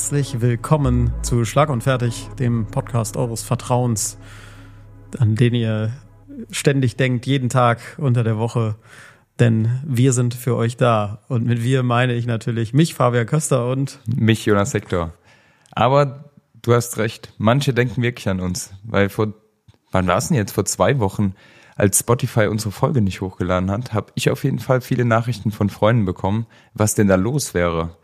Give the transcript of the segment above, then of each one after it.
Herzlich willkommen zu Schlag und Fertig, dem Podcast eures Vertrauens, an den ihr ständig denkt, jeden Tag unter der Woche. Denn wir sind für euch da. Und mit wir meine ich natürlich mich, Fabian Köster und mich, Jonas Sektor. Aber du hast recht, manche denken wirklich an uns, weil vor, wann war es denn jetzt? Vor zwei Wochen, als Spotify unsere Folge nicht hochgeladen hat, habe ich auf jeden Fall viele Nachrichten von Freunden bekommen, was denn da los wäre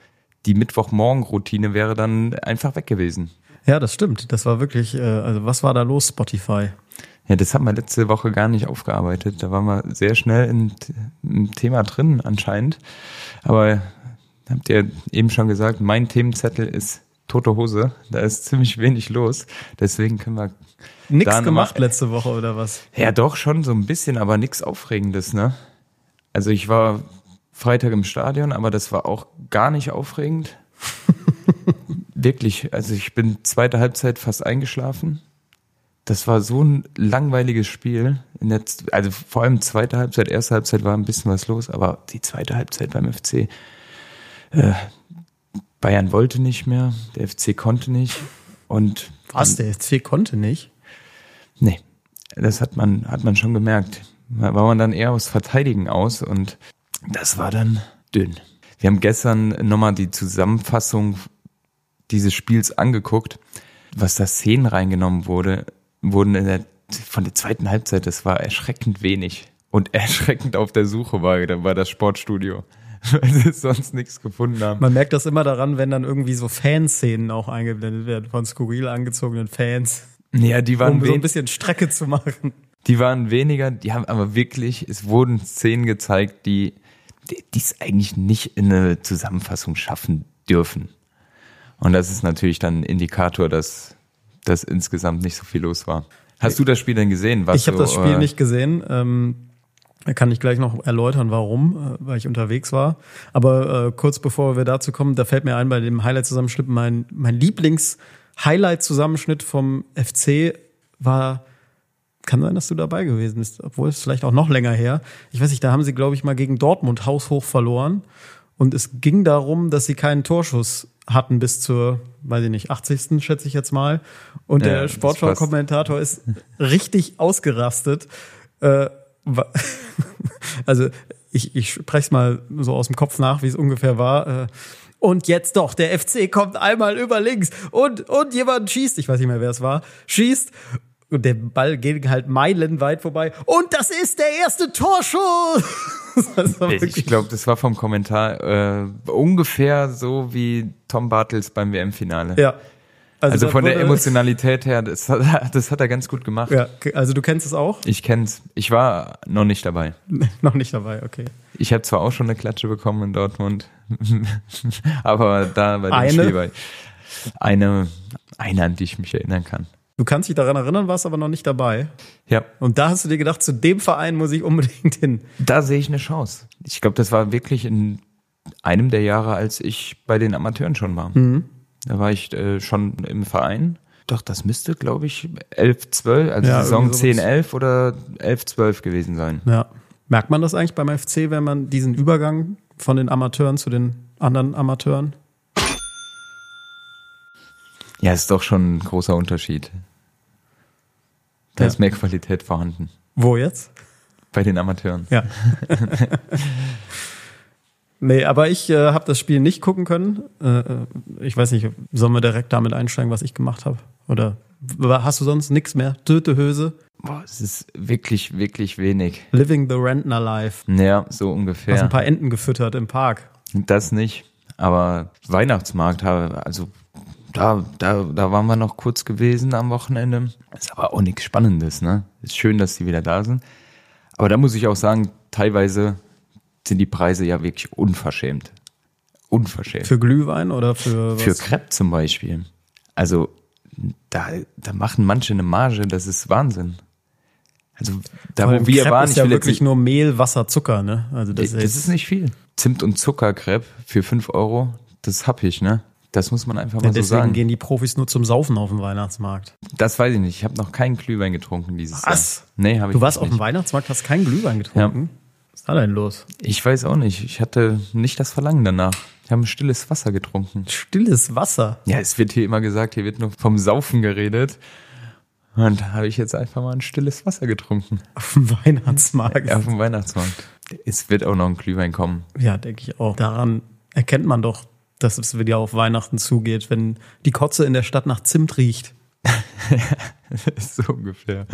die Mittwochmorgen-Routine wäre dann einfach weg gewesen. Ja, das stimmt. Das war wirklich, äh, also was war da los, Spotify? Ja, das haben wir letzte Woche gar nicht aufgearbeitet. Da waren wir sehr schnell im, im Thema drin anscheinend. Aber habt ihr eben schon gesagt, mein Themenzettel ist tote Hose. Da ist ziemlich wenig los. Deswegen können wir. Nix gemacht letzte Woche oder was? Ja, doch schon so ein bisschen, aber nichts Aufregendes, ne? Also ich war Freitag im Stadion, aber das war auch gar nicht aufregend. Wirklich, also ich bin zweite Halbzeit fast eingeschlafen. Das war so ein langweiliges Spiel. Der, also vor allem zweite Halbzeit, erste Halbzeit war ein bisschen was los, aber die zweite Halbzeit beim FC, äh, Bayern wollte nicht mehr, der FC konnte nicht. Und was, der FC konnte nicht? Nee, das hat man, hat man schon gemerkt. Da war man dann eher aus Verteidigen aus und das war dann dünn. Wir haben gestern nochmal die Zusammenfassung dieses Spiels angeguckt, was da Szenen reingenommen wurde, wurden in der, von der zweiten Halbzeit, das war erschreckend wenig. Und erschreckend auf der Suche war, da war das Sportstudio. Weil sie sonst nichts gefunden haben. Man merkt das immer daran, wenn dann irgendwie so Fanszenen auch eingeblendet werden von skurril angezogenen Fans. Ja, die waren um so ein bisschen Strecke zu machen. Die waren weniger, die haben aber wirklich, es wurden Szenen gezeigt, die die es eigentlich nicht in eine Zusammenfassung schaffen dürfen. Und das ist natürlich dann ein Indikator, dass, dass insgesamt nicht so viel los war. Hast du das Spiel denn gesehen? Was ich habe das Spiel äh, nicht gesehen. Ähm, kann ich gleich noch erläutern, warum, äh, weil ich unterwegs war. Aber äh, kurz bevor wir dazu kommen, da fällt mir ein, bei dem Highlight-Zusammenschnitt, mein, mein Lieblings-Highlight-Zusammenschnitt vom FC war kann sein, dass du dabei gewesen bist, obwohl es vielleicht auch noch länger her. Ich weiß nicht, da haben sie, glaube ich, mal gegen Dortmund haushoch verloren. Und es ging darum, dass sie keinen Torschuss hatten bis zur, weiß ich nicht, 80. schätze ich jetzt mal. Und ja, der Sportschau-Kommentator ist richtig ausgerastet. Äh, also ich, ich spreche es mal so aus dem Kopf nach, wie es ungefähr war. Äh, und jetzt doch, der FC kommt einmal über links und, und jemand schießt, ich weiß nicht mehr, wer es war, schießt und der Ball geht halt meilenweit vorbei. Und das ist der erste Torschuss! ich glaube, das war vom Kommentar äh, ungefähr so wie Tom Bartels beim WM-Finale. Ja. Also, also von der Emotionalität her, das hat, das hat er ganz gut gemacht. Ja, also du kennst es auch? Ich kenn's. Ich war noch nicht dabei. noch nicht dabei, okay. Ich habe zwar auch schon eine Klatsche bekommen in Dortmund, aber da bei dem eine? Spiel eine, eine, an die ich mich erinnern kann. Du kannst dich daran erinnern, warst aber noch nicht dabei. Ja. Und da hast du dir gedacht, zu dem Verein muss ich unbedingt hin. Da sehe ich eine Chance. Ich glaube, das war wirklich in einem der Jahre, als ich bei den Amateuren schon war. Mhm. Da war ich äh, schon im Verein. Doch, das müsste, glaube ich, 11, 12, also ja, Saison 10, 11 oder 11, 12 gewesen sein. Ja. Merkt man das eigentlich beim FC, wenn man diesen Übergang von den Amateuren zu den anderen Amateuren? Ja, ist doch schon ein großer Unterschied. Da ja. ist mehr Qualität vorhanden. Wo jetzt? Bei den Amateuren. Ja. nee, aber ich äh, habe das Spiel nicht gucken können. Äh, äh, ich weiß nicht, sollen wir direkt damit einsteigen, was ich gemacht habe? Oder hast du sonst nichts mehr? Töte Höse? Boah, es ist wirklich, wirklich wenig. Living the Rentner Life. Ja, so ungefähr. Hast ein paar Enten gefüttert im Park. Das nicht. Aber Weihnachtsmarkt habe, also da, da, da waren wir noch kurz gewesen am Wochenende. Ist aber auch nichts Spannendes, ne? Ist schön, dass die wieder da sind. Aber da muss ich auch sagen, teilweise sind die Preise ja wirklich unverschämt. Unverschämt. Für Glühwein oder für was? Für Crepe zum Beispiel. Also, da, da machen manche eine Marge, das ist Wahnsinn. Also, da wo wir Crepe waren, ist ja wirklich nur Mehl, Wasser, Zucker, ne? Also, das, das ist, nicht viel. Zimt- und Zuckercrepe für fünf Euro, das hab ich, ne? Das muss man einfach mal ja, so sagen. Deswegen gehen die Profis nur zum Saufen auf dem Weihnachtsmarkt. Das weiß ich nicht. Ich habe noch keinen Glühwein getrunken dieses Was? Jahr. Nee, habe ich Du warst auf dem Weihnachtsmarkt, hast keinen Glühwein getrunken? Ja. Was ist da denn los? Ich weiß auch nicht. Ich hatte nicht das Verlangen danach. Wir haben stilles Wasser getrunken. Stilles Wasser. Ja, es wird hier immer gesagt, hier wird nur vom Saufen geredet. Und da habe ich jetzt einfach mal ein stilles Wasser getrunken. Auf dem Weihnachtsmarkt. Ja, auf dem Weihnachtsmarkt. Es wird auch noch ein Glühwein kommen. Ja, denke ich auch. Daran erkennt man doch, dass es wieder auf Weihnachten zugeht, wenn die Kotze in der Stadt nach Zimt riecht. so ungefähr.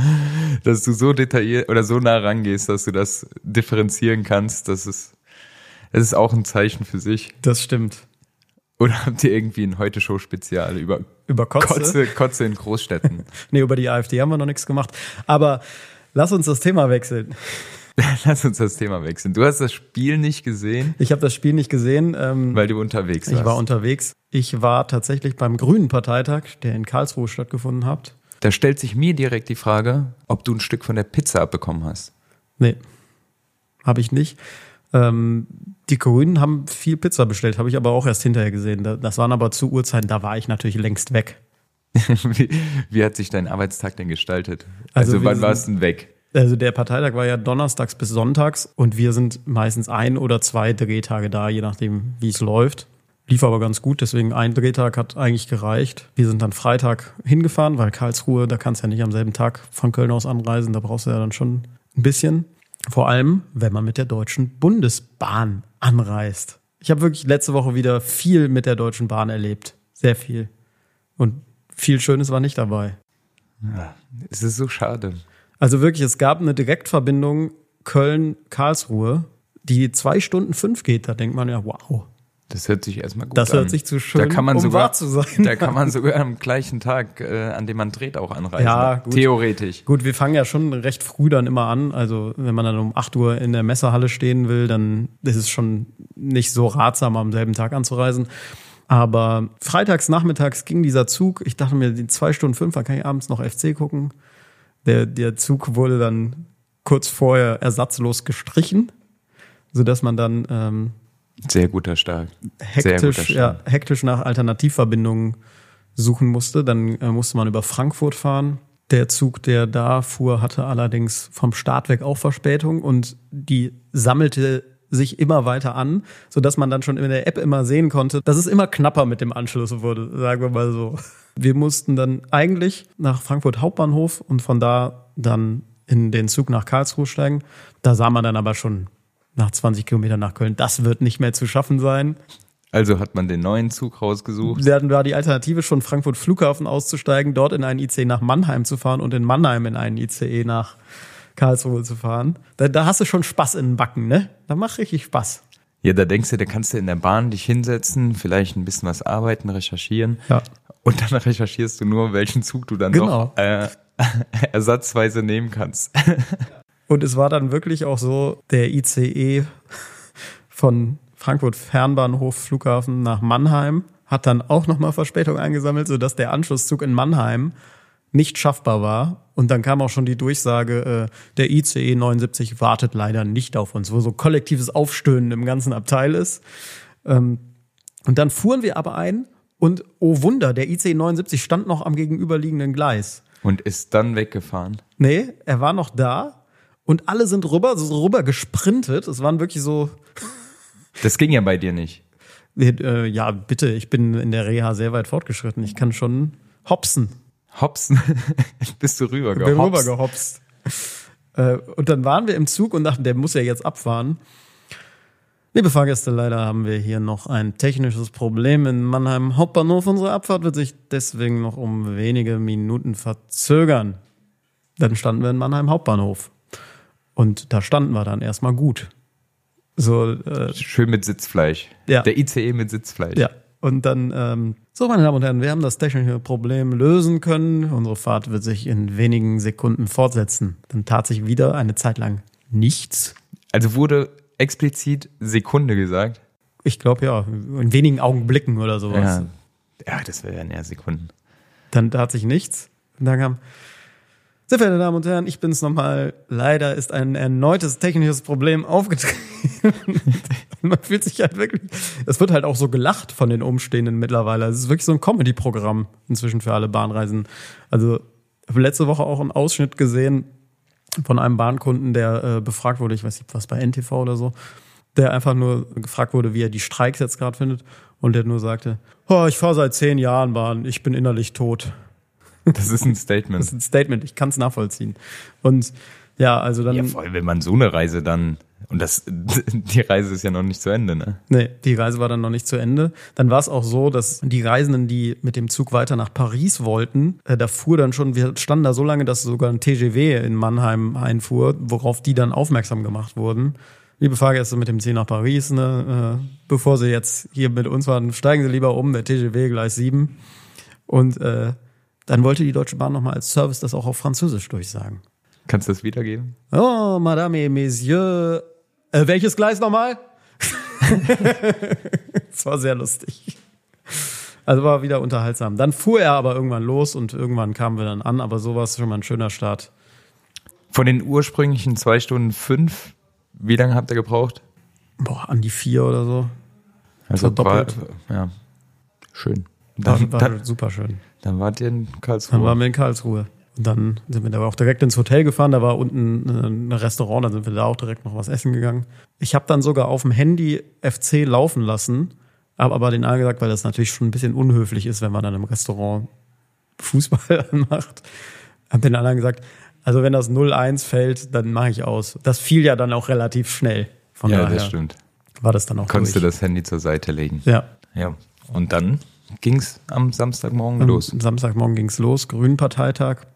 Dass du so detailliert oder so nah rangehst, dass du das differenzieren kannst, das ist, das ist auch ein Zeichen für sich. Das stimmt. Oder habt ihr irgendwie ein Heute-Show-Spezial über, Über Kotze? Kotze, Kotze in Großstädten? Nee, über die AfD haben wir noch nichts gemacht. Aber lass uns das Thema wechseln. Lass uns das Thema wechseln. Du hast das Spiel nicht gesehen, Ich habe das Spiel nicht gesehen. Ähm, weil du unterwegs warst. ich war unterwegs. Ich war tatsächlich beim Grünen Parteitag, der in Karlsruhe stattgefunden hat. da stellt sich mir direkt die Frage, ob du ein Stück von der Pizza abbekommen hast. Nee, habe ich nicht. Ähm, die Grünen haben viel Pizza bestellt, habe ich aber auch erst hinterher gesehen. Da- Das waren aber zu Uhrzeiten, da war ich natürlich längst weg. wie, wie hat sich dein Arbeitstag denn gestaltet? Also Also, wann warst du denn weg? Also der Parteitag war ja donnerstags bis sonntags und wir sind meistens ein oder zwei Drehtage da, je nachdem, wie es läuft. Lief aber ganz gut, deswegen ein Drehtag hat eigentlich gereicht. Wir sind dann Freitag hingefahren, weil Karlsruhe, da kannst du ja nicht am selben Tag von Köln aus anreisen, da brauchst du ja dann schon ein bisschen. Vor allem, wenn man mit der Deutschen Bundesbahn anreist. Ich habe wirklich letzte Woche wieder viel mit der Deutschen Bahn erlebt. Sehr viel. Und viel Schönes war nicht dabei. Es ist so schade. Also wirklich, es gab eine Direktverbindung Köln-Karlsruhe, die zwei Stunden fünf geht. Da denkt man ja, wow, Das hört sich erstmal gut das an. hört sich zu schön, da kann man um sogar, wahr zu sein. Da kann man sogar am gleichen Tag, äh, an dem man dreht, auch anreisen. Ja, gut. Theoretisch. Gut, wir fangen ja schon recht früh dann immer an. Also wenn man dann um 8 Uhr in der Messehalle stehen will, dann ist es schon nicht so ratsam, am selben Tag anzureisen. Aber freitags, nachmittags ging dieser Zug. Ich dachte mir, die zwei Stunden fünf, dann kann ich abends noch FC gucken. Der, der Zug wurde dann kurz vorher ersatzlos gestrichen, sodass man dann ähm, Sehr guter Start. Sehr guter hektisch, ja, Start. hektisch nach Alternativverbindungen suchen musste. Dann äh, musste man über Frankfurt fahren. Der Zug, der da fuhr, hatte allerdings vom Start weg auch Verspätung und die sammelte sich immer weiter an, sodass man dann schon in der App immer sehen konnte, dass es immer knapper mit dem Anschluss wurde, sagen wir mal so. Wir mussten dann eigentlich nach Frankfurt Hauptbahnhof und von da dann in den Zug nach Karlsruhe steigen. Da sah man dann aber schon nach 20 Kilometern nach Köln, das wird nicht mehr zu schaffen sein. Also hat man den neuen Zug rausgesucht. Dann war die Alternative schon Frankfurt Flughafen auszusteigen, dort in einen ICE nach Mannheim zu fahren und in Mannheim in einen ICE nach Karlsruhe zu fahren. Da, da hast du schon Spaß in den Backen, ne? Da macht richtig Spaß. Ja, da denkst du, da kannst du in der Bahn dich hinsetzen, vielleicht ein bisschen was arbeiten, recherchieren. Ja. Und dann recherchierst du nur, welchen Zug du dann Genau. noch äh, ersatzweise nehmen kannst. Und es war dann wirklich auch so, der ICE von Frankfurt Fernbahnhof Flughafen nach Mannheim hat dann auch nochmal Verspätung eingesammelt, sodass der Anschlusszug in Mannheim nicht schaffbar war. Und dann kam auch schon die Durchsage, äh, der ICE 79 wartet leider nicht auf uns, wo so kollektives Aufstöhnen im ganzen Abteil ist. Ähm, und dann fuhren wir aber ein und oh Wunder, der ICE 79 stand noch am gegenüberliegenden Gleis. Und ist dann weggefahren. Nee, er war noch da und alle sind rüber, so rüber gesprintet. Es waren wirklich so, Das ging ja bei dir nicht. äh, ja, bitte, ich bin in der Reha sehr weit fortgeschritten. Ich kann schon hopsen. Hopsen. Bist du rüber Bin gehopst. rübergehopst. äh, und dann waren wir im Zug und dachten, der muss ja jetzt abfahren. Liebe Fahrgäste, leider haben wir hier noch ein technisches Problem in Mannheim Hauptbahnhof. Unsere Abfahrt wird sich deswegen noch um wenige Minuten verzögern. Dann standen wir in Mannheim Hauptbahnhof. Und da standen wir dann erstmal gut. So, äh, Schön mit Sitzfleisch. Ja. Der ICE mit Sitzfleisch. ja. Und dann, ähm, so meine Damen und Herren, wir haben das technische Problem lösen können. Unsere Fahrt wird sich in wenigen Sekunden fortsetzen. Dann tat sich wieder eine Zeit lang nichts. Also wurde explizit Sekunde gesagt. Ich glaube ja, in wenigen Augenblicken oder sowas. Ja, ja das wäre ja eher Sekunden. Dann tat sich nichts. Und dann kam, sehr verehrte Damen und Herren, ich bin's nochmal. Leider ist ein erneutes technisches Problem aufgetreten. Man fühlt sich halt wirklich, es wird halt auch so gelacht von den Umstehenden mittlerweile. Es ist wirklich so ein Comedy-Programm inzwischen für alle Bahnreisen. Also, letzte Woche auch einen Ausschnitt gesehen von einem Bahnkunden, der äh, befragt wurde, ich weiß nicht, was bei NTV oder so. der einfach nur gefragt wurde, wie er die Streiks jetzt gerade findet. Und der nur sagte, oh, ich fahre seit zehn Jahren Bahn, ich bin innerlich tot. Das ist ein Statement. Das ist ein Statement, ich kann es nachvollziehen. Und ja, also dann. Ja, vor allem, wenn man so eine Reise dann, und das, die Reise ist ja noch nicht zu Ende, ne? Nee, die Reise war dann noch nicht zu Ende. Dann war es auch so, dass die Reisenden, die mit dem Zug weiter nach Paris wollten, äh, da fuhr dann schon, wir standen da so lange, dass sogar ein TGW in Mannheim einfuhr, worauf die dann aufmerksam gemacht wurden. Liebe Fahrgäste mit dem Ziel nach Paris, ne, äh, bevor Sie jetzt hier mit uns waren, steigen Sie lieber um, der TGW Gleis 7. Und äh, dann wollte die Deutsche Bahn nochmal als Service das auch auf Französisch durchsagen. Kannst du das wiedergeben? Oh, Madame et Messieurs. Äh, welches Gleis nochmal? das war sehr lustig. Also war wieder unterhaltsam. Dann fuhr er aber irgendwann los und irgendwann kamen wir dann an, aber so war es schon mal ein schöner Start. Von den ursprünglichen zwei Stunden fünf, wie lange habt ihr gebraucht? Boah, an die vier oder so. Also war, Verdoppelt. ja, schön. War, Dann, war dann, super schön. Dann wart ihr in Dann Karlsruhe. waren wir in Karlsruhe. Und dann sind wir da auch direkt ins Hotel gefahren. Da war unten äh, ein Restaurant, dann sind wir da auch direkt noch was essen gegangen. Ich habe dann sogar auf dem Handy FC laufen lassen, habe aber den angesagt, weil das natürlich schon ein bisschen unhöflich ist, wenn man dann im Restaurant Fußball anmacht. Hab den anderen gesagt, also wenn das 0-1 fällt, dann mache ich aus. Das fiel ja dann auch relativ schnell. Von ja, daher das stimmt. war das dann auch Konntest du durch. das Handy zur Seite legen. Ja. Ja. Und dann ging's am Samstagmorgen los. Am Samstagmorgen ging's los, Grünen-Parteitag.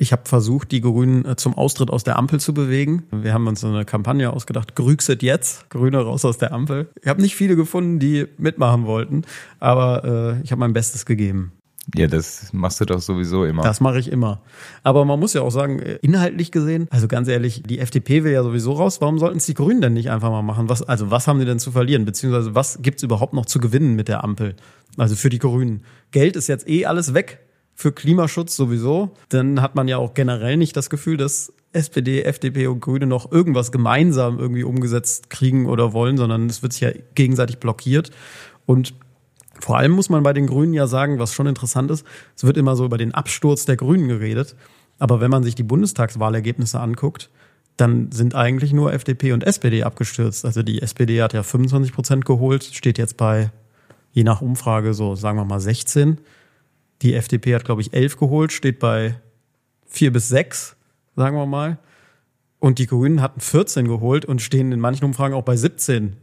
Ich habe versucht, die Grünen äh, zum Austritt aus der Ampel zu bewegen. Wir haben uns so eine Kampagne ausgedacht, Grüxet jetzt, Grüne raus aus der Ampel. Ich habe nicht viele gefunden, die mitmachen wollten, aber äh, ich habe mein Bestes gegeben. Ja, das machst du doch sowieso immer. Das mache ich immer. Aber man muss ja auch sagen, äh, inhaltlich gesehen, also ganz ehrlich, die FDP will ja sowieso raus. Warum sollten es die Grünen denn nicht einfach mal machen? Was, also was haben die denn zu verlieren? Beziehungsweise was gibt's überhaupt noch zu gewinnen mit der Ampel? Also für die Grünen. Geld ist jetzt eh alles weg. Für Klimaschutz sowieso. Dann hat man ja auch generell nicht das Gefühl, dass SPD, FDP und Grüne noch irgendwas gemeinsam irgendwie umgesetzt kriegen oder wollen, sondern es wird sich ja gegenseitig blockiert. Und vor allem muss man bei den Grünen ja sagen, was schon interessant ist, es wird immer so über den Absturz der Grünen geredet. Aber wenn man sich die Bundestagswahlergebnisse anguckt, dann sind eigentlich nur FDP und SPD abgestürzt. Also die SPD hat ja 25 Prozent geholt, steht jetzt bei, je nach Umfrage, so sagen wir mal 16. Die FDP hat, glaube ich, 11 geholt, steht bei 4 bis 6, sagen wir mal. Und die Grünen hatten 14 geholt und stehen in manchen Umfragen auch bei 17.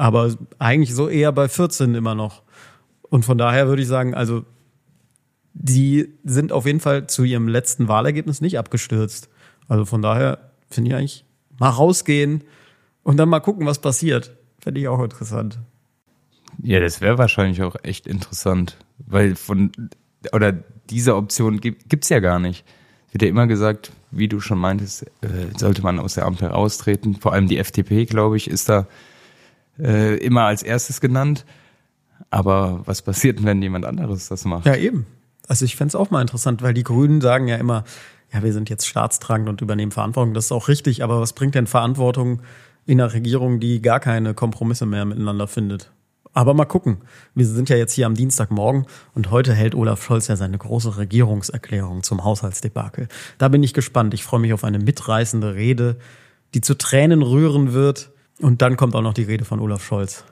Aber eigentlich so eher bei 14 immer noch. Und von daher würde ich sagen, also die sind auf jeden Fall zu ihrem letzten Wahlergebnis nicht abgestürzt. Also von daher finde ich eigentlich mal rausgehen und dann mal gucken, was passiert. Fände ich auch interessant. Ja, das wäre wahrscheinlich auch echt interessant, weil von oder diese Option gibt, gibt's ja gar nicht. Es wird ja immer gesagt, wie du schon meintest, äh, sollte man aus der Ampel austreten. Vor allem die FDP, glaube ich, ist da äh, immer als erstes genannt. Aber was passiert, wenn jemand anderes das macht? Ja, eben. Also ich fände es auch mal interessant, weil die Grünen sagen ja immer, ja, wir sind jetzt staatstragend und übernehmen Verantwortung. Das ist auch richtig, aber was bringt denn Verantwortung in einer Regierung, die gar keine Kompromisse mehr miteinander findet? Aber mal gucken. Wir sind ja jetzt hier am Dienstagmorgen und heute hält Olaf Scholz ja seine große Regierungserklärung zum Haushaltsdebakel. Da bin ich gespannt. Ich freue mich auf eine mitreißende Rede, die zu Tränen rühren wird. Und dann kommt auch noch die Rede von Olaf Scholz.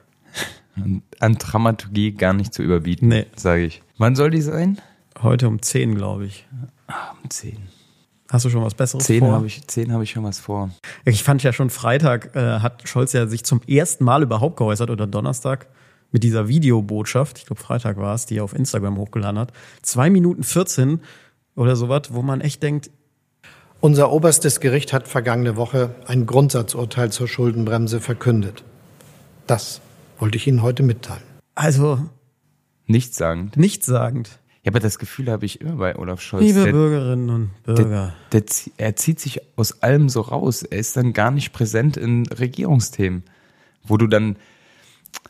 An Dramaturgie gar nicht zu überbieten, Nee. sage ich. Wann soll die sein? Heute um 10, glaube ich. Um zehn. Hast du schon was Besseres Zehn vor? habe ich, zehn habe ich schon was vor. Ich fand ja schon Freitag äh, hat Scholz ja sich zum ersten Mal überhaupt geäußert oder Donnerstag mit dieser Videobotschaft, ich glaube Freitag war es, die er auf Instagram hochgeladen hat. Zwei Minuten 14 oder sowas, wo man echt denkt, Unser oberstes Gericht hat vergangene Woche ein Grundsatzurteil zur Schuldenbremse verkündet. Das wollte ich Ihnen heute mitteilen. also Nichtssagend. nichtssagend. Ja, aber das Gefühl habe ich immer bei Olaf Scholz. Liebe Der- Bürgerinnen und Bürger. Der, zie- er zieht sich aus allem so raus. Er ist dann gar nicht präsent in Regierungsthemen, wo du dann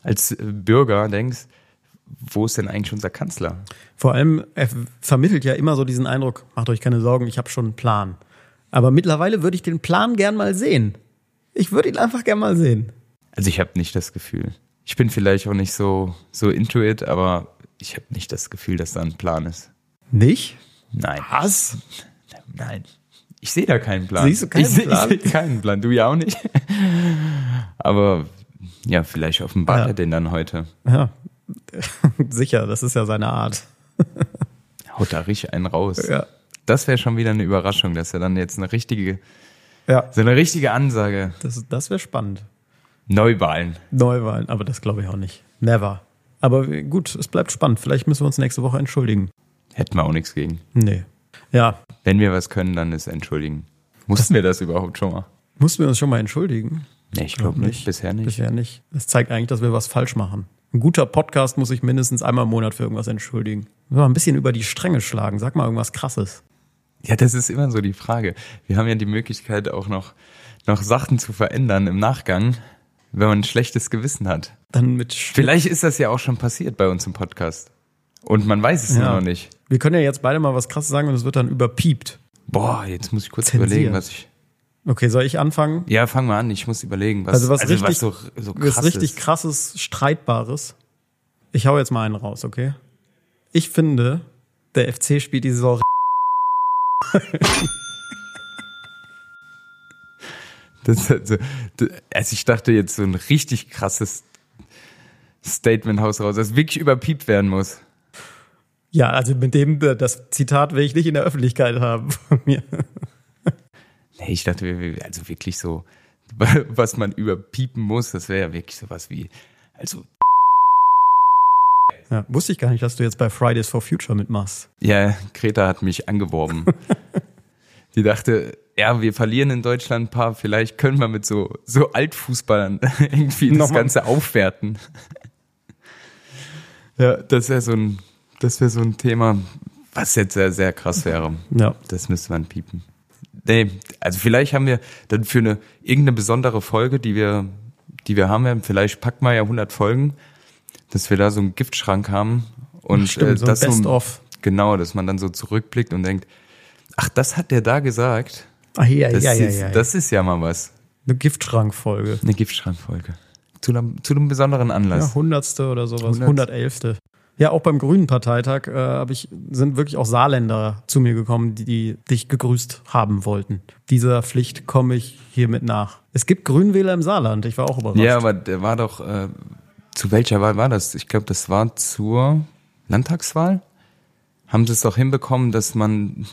als äh, Bürger denkst, wo ist denn eigentlich unser Kanzler? Vor allem, er vermittelt ja immer so diesen Eindruck, macht euch keine Sorgen, ich habe schon einen Plan. Aber mittlerweile würde ich den Plan gern mal sehen. Ich würde ihn einfach gern mal sehen. Also ich habe nicht das Gefühl. Ich bin vielleicht auch nicht so, so into it, aber ich habe nicht das Gefühl, dass da ein Plan ist. Nicht? Nein. Was? Nein. Ich sehe da keinen Plan. Siehst du keinen ich seh, Plan? Ich sehe keinen Plan. Du ja auch nicht. Aber ja, vielleicht offenbart Ja. er den dann heute. Ja, sicher, das ist ja seine Art. Haut da richtig einen raus. Ja. Das wäre schon wieder eine Überraschung, dass er dann jetzt eine richtige, Ja, so eine richtige Ansage. das, das wäre spannend. Neuwahlen. Neuwahlen, aber das glaube ich auch nicht. Never. Aber gut, es bleibt spannend. Vielleicht müssen wir uns nächste Woche entschuldigen. Hätten wir auch nichts gegen. Nee. Ja, Wenn wir was können, dann ist entschuldigen. Mussten wir das überhaupt schon mal? mussten wir uns schon mal entschuldigen? Nee, ich glaube nicht. Bisher nicht. Bisher nicht. Das zeigt eigentlich, dass wir was falsch machen. Ein guter Podcast muss sich mindestens einmal im Monat für irgendwas entschuldigen. Mal ein bisschen über die Stränge schlagen. Sag mal irgendwas Krasses. Ja, das ist immer so die Frage. Wir haben ja die Möglichkeit auch noch, noch Sachen zu verändern im Nachgang, wenn man ein schlechtes Gewissen hat. Dann mit Sch Vielleicht ist das ja auch schon passiert bei uns im Podcast. Und man weiß es Ja. noch nicht. Wir können ja jetzt beide mal was Krasses sagen und es wird dann überpiept. Boah, jetzt muss ich kurz Zensiert. überlegen, was ich. Okay, soll ich anfangen? Ja, fang mal an. Ich muss überlegen, was, Also was richtig, so, so was krass richtig ist. krasses, streitbares. Ich hau jetzt mal einen raus, okay? Ich finde, der FC spielt die Saison Das, ist so, das, also ich dachte jetzt so ein richtig krasses Statement Haus raus, das wirklich überpiept werden muss. Ja, also mit dem, das Zitat will ich nicht in der Öffentlichkeit haben von mir. Nee, ich dachte, also wirklich so, was man überpiepen muss, das wäre ja wirklich sowas wie, also, Ja, wusste ich gar nicht, dass du jetzt bei Fridays for Future mitmachst. ja, Greta hat mich angeworben. Die dachte, ja, wir verlieren in Deutschland ein paar, vielleicht können wir mit so, so Altfußballern irgendwie das Nochmal. Ganze aufwerten. Ja, das wäre so ein, das wäre so ein Thema, was jetzt sehr, sehr krass wäre. Ja. Das müsste man piepen. Nee, also vielleicht haben wir dann für eine irgendeine besondere Folge, die wir, die wir haben werden, vielleicht packen wir ja 100 Folgen, dass wir da so einen Giftschrank haben und Stimmt, so ein das Best-of. genau, dass man dann so zurückblickt und denkt, ach, das hat der da gesagt. Ah, ja, Das, ja, ja, ist, ja. das ist ja mal was. Eine Giftschrankfolge. Eine Giftschrankfolge. Zu einem, zu einem besonderen Ja, Anlass. hundertste oder sowas, Hundert- hundertelfte. Ja, auch beim Grünen Parteitag äh, hab ich, sind wirklich auch Saarländer zu mir gekommen, die, die dich gegrüßt haben wollten. Dieser Pflicht komme ich hiermit nach. Es gibt Grünwähler im Saarland, ich war auch überrascht. Ja, aber der war doch, äh, zu welcher Wahl war das? Ich glaube, das war zur Landtagswahl. Haben sie es doch hinbekommen, dass man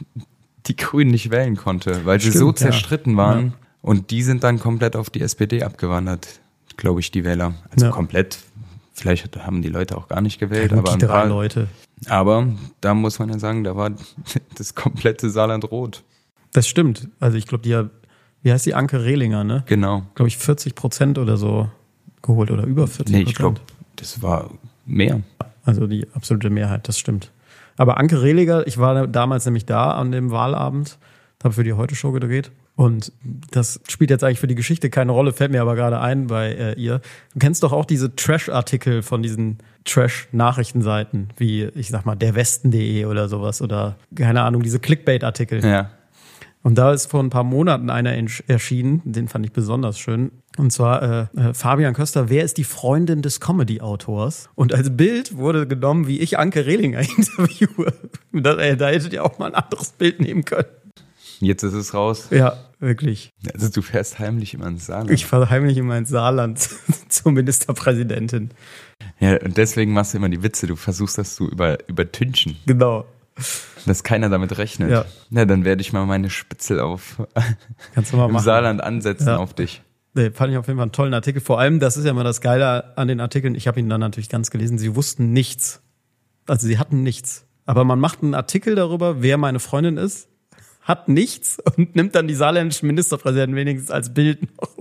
die Grünen nicht wählen konnte, weil sie Stimmt, so ja. zerstritten waren. Und die sind dann komplett auf die SPD abgewandert, glaube ich, die Wähler. Also Ja. komplett. Vielleicht haben die Leute auch gar nicht gewählt, Gut, aber die drei paar, Leute. Aber da muss man ja sagen, da war das komplette Saarland rot. Das stimmt. Also ich glaube, die, wie heißt die Anke Rehlinger, ne? Genau. Glaube ich 40 Prozent oder so geholt oder über 40 Nee, ich glaube, das war mehr. Also die absolute Mehrheit, das stimmt. Aber Anke Rehliger, ich war damals nämlich da an dem Wahlabend, habe für die Heute-Show gedreht. Und das spielt jetzt eigentlich für die Geschichte keine Rolle, fällt mir aber gerade ein bei äh, ihr. Du kennst doch auch diese Trash-Artikel von diesen Trash-Nachrichtenseiten, wie, ich sag mal, derwesten.de oder sowas oder, keine Ahnung, diese Clickbait-Artikel. Ja. Und da ist vor ein paar Monaten einer erschienen, den fand ich besonders schön. Und zwar äh, äh, Fabian Köster, wer ist die Freundin des Comedy-Autors? Und als Bild wurde genommen, wie ich Anke Rehlinger interviewe. Da, äh, da hättet ihr auch mal ein anderes Bild nehmen können. Jetzt ist es raus. Ja, wirklich. Also du fährst heimlich immer ins Saarland. Ich fahre heimlich in mein Saarland zur Ministerpräsidentin. Ja, und deswegen machst du immer die Witze. Du versuchst das zu über, übertünchen, Genau. Dass keiner damit rechnet. Ja. Na, dann werde ich mal meine Spitzel auf Kannst du mal im machen. Saarland ansetzen Ja. auf dich. Nee, fand ich auf jeden Fall einen tollen Artikel. Vor allem, das ist ja immer das Geile an den Artikeln. Ich habe ihn dann natürlich ganz gelesen. Sie wussten nichts. Also sie hatten nichts. Aber man macht einen Artikel darüber, wer meine Freundin ist, hat nichts und nimmt dann die saarländischen Ministerpräsidenten wenigstens als Bild noch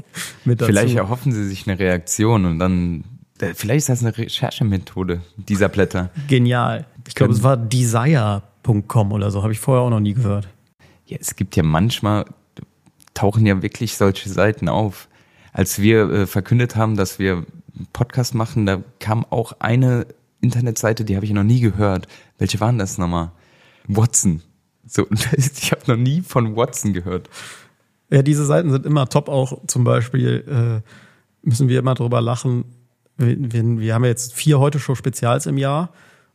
mit dazu. Vielleicht erhoffen sie sich eine Reaktion und dann, vielleicht ist das eine Recherchemethode dieser Blätter. Genial. Ich glaube, es war desire.com oder so. Habe ich vorher auch noch nie gehört. Ja, es gibt ja manchmal, tauchen ja wirklich solche Seiten auf. Als wir äh, verkündet haben, dass wir einen Podcast machen, da kam auch eine Internetseite, die habe ich noch nie gehört. Welche waren das nochmal? Watson. So, ich habe noch nie von Watson gehört. Ja, diese Seiten sind immer top. Auch zum Beispiel äh, müssen wir immer drüber lachen. Wir, wir, wir haben ja jetzt vier Heute-Show-Spezials im Jahr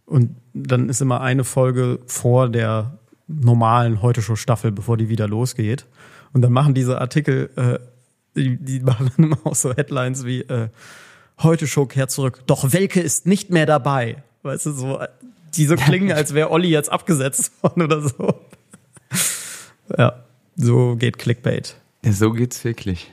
und dann ist immer eine Folge vor der normalen Heute-Show-Staffel, bevor die wieder losgeht. Und dann machen diese Artikel, äh, die, die machen dann immer auch so Headlines wie äh, Heute-Show kehrt zurück, doch Welke ist nicht mehr dabei. Weißt du, so, die so klingen, als wäre Olli jetzt abgesetzt worden oder so. Ja, so geht Clickbait. Ja, so geht's wirklich.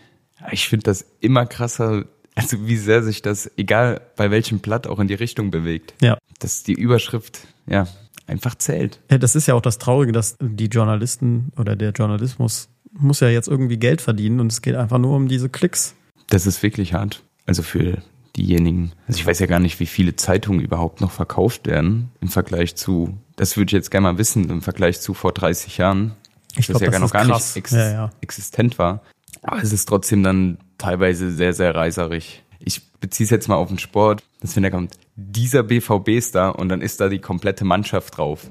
Ich finde das immer krasser, also wie sehr sich das, egal bei welchem Blatt, auch in die Richtung bewegt. Ja. Dass die Überschrift, ja, einfach zählt. Ja, das ist ja auch das Traurige, dass die Journalisten oder der Journalismus muss ja jetzt irgendwie Geld verdienen und es geht einfach nur um diese Klicks. Das ist wirklich hart. Also für diejenigen, also ich weiß ja gar nicht, wie viele Zeitungen überhaupt noch verkauft werden im Vergleich zu, das würde ich jetzt gerne mal wissen, im Vergleich zu vor 30 Jahren. Ich das glaub, ja das noch gar krass. nicht ex Ja, ja. existent war. Aber es ist trotzdem dann teilweise sehr, sehr reiserig. Ich beziehe es jetzt mal auf den Sport, dass wenn da kommt, dieser BVB-Star und dann ist da die komplette Mannschaft drauf.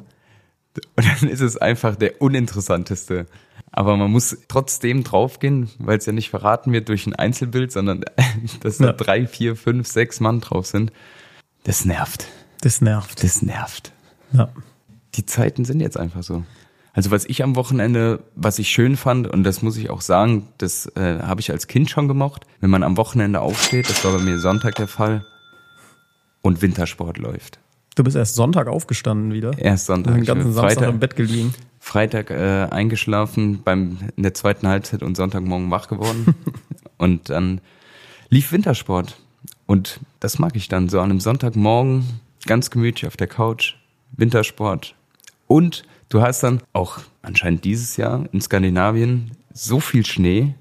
Und dann ist es einfach der uninteressanteste. Aber man muss trotzdem draufgehen, weil es ja nicht verraten wird durch ein Einzelbild, sondern dass da Ja. drei, vier, fünf, sechs Mann drauf sind. Das nervt. Das nervt. Das nervt Ja. die Zeiten sind jetzt einfach so. Also was ich am Wochenende, was ich schön fand, und das muss ich auch sagen, das äh, habe ich als Kind schon gemocht, wenn man am Wochenende aufsteht, das war bei mir Sonntag der Fall, und Wintersport läuft. Du bist erst Sonntag aufgestanden wieder. Erst Sonntag. Den ganzen Samstag Freitag, im Bett gelegen. Freitag äh, eingeschlafen, beim in der zweiten Halbzeit und Sonntagmorgen wach geworden. und dann lief Wintersport. Und das mag ich dann so an einem Sonntagmorgen ganz gemütlich auf der Couch, Wintersport. Und du hast dann auch anscheinend dieses Jahr in Skandinavien so viel Schnee.